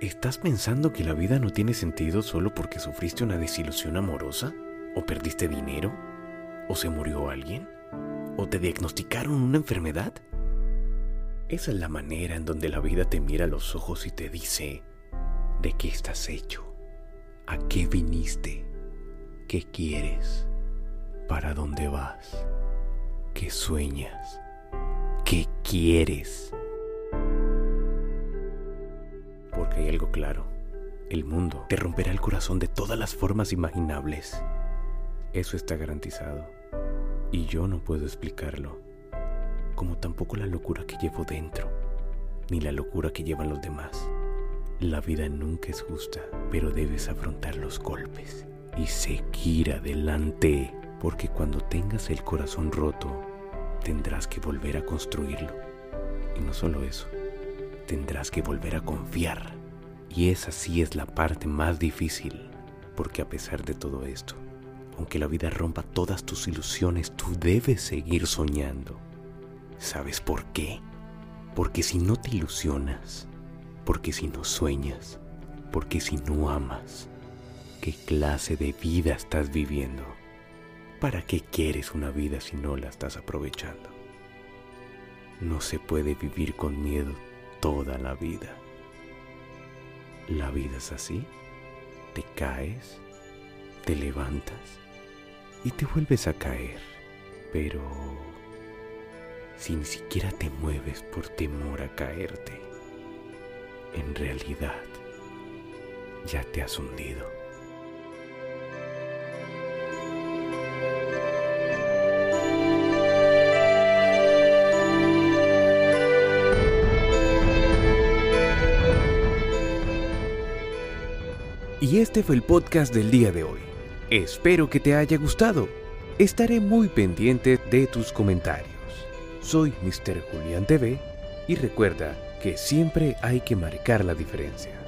¿Estás pensando que la vida no tiene sentido solo porque sufriste una desilusión amorosa? ¿O perdiste dinero? ¿O se murió alguien? ¿O te diagnosticaron una enfermedad? Esa es la manera en donde la vida te mira a los ojos y te dice, ¿de qué estás hecho? ¿A qué viniste? ¿Qué quieres? ¿Para dónde vas? ¿Qué sueñas? ¿Qué quieres? Porque hay algo claro. El mundo te romperá el corazón de todas las formas imaginables. Eso está garantizado. Y yo no puedo explicarlo. Como tampoco la locura que llevo dentro, ni la locura que llevan los demás. La vida nunca es justa, pero debes afrontar los golpes y seguir adelante, porque cuando tengas el corazón roto, tendrás que volver a construirlo. Y no solo eso, tendrás que volver a confiar. Y esa sí es la parte más difícil, porque a pesar de todo esto, aunque la vida rompa todas tus ilusiones, tú debes seguir soñando. ¿Sabes por qué? Porque si no te ilusionas, porque si no sueñas, porque si no amas, ¿qué clase de vida estás viviendo? ¿Para qué quieres una vida si no la estás aprovechando? No se puede vivir con miedo toda la vida. La vida es así. Te caes, te levantas y te vuelves a caer. Pero si ni siquiera te mueves por temor a caerte, en realidad ya te has hundido. Y este fue el podcast del día de hoy. Espero que te haya gustado. Estaré muy pendiente de tus comentarios. Soy Mr. Julián TV y recuerda que siempre hay que marcar la diferencia.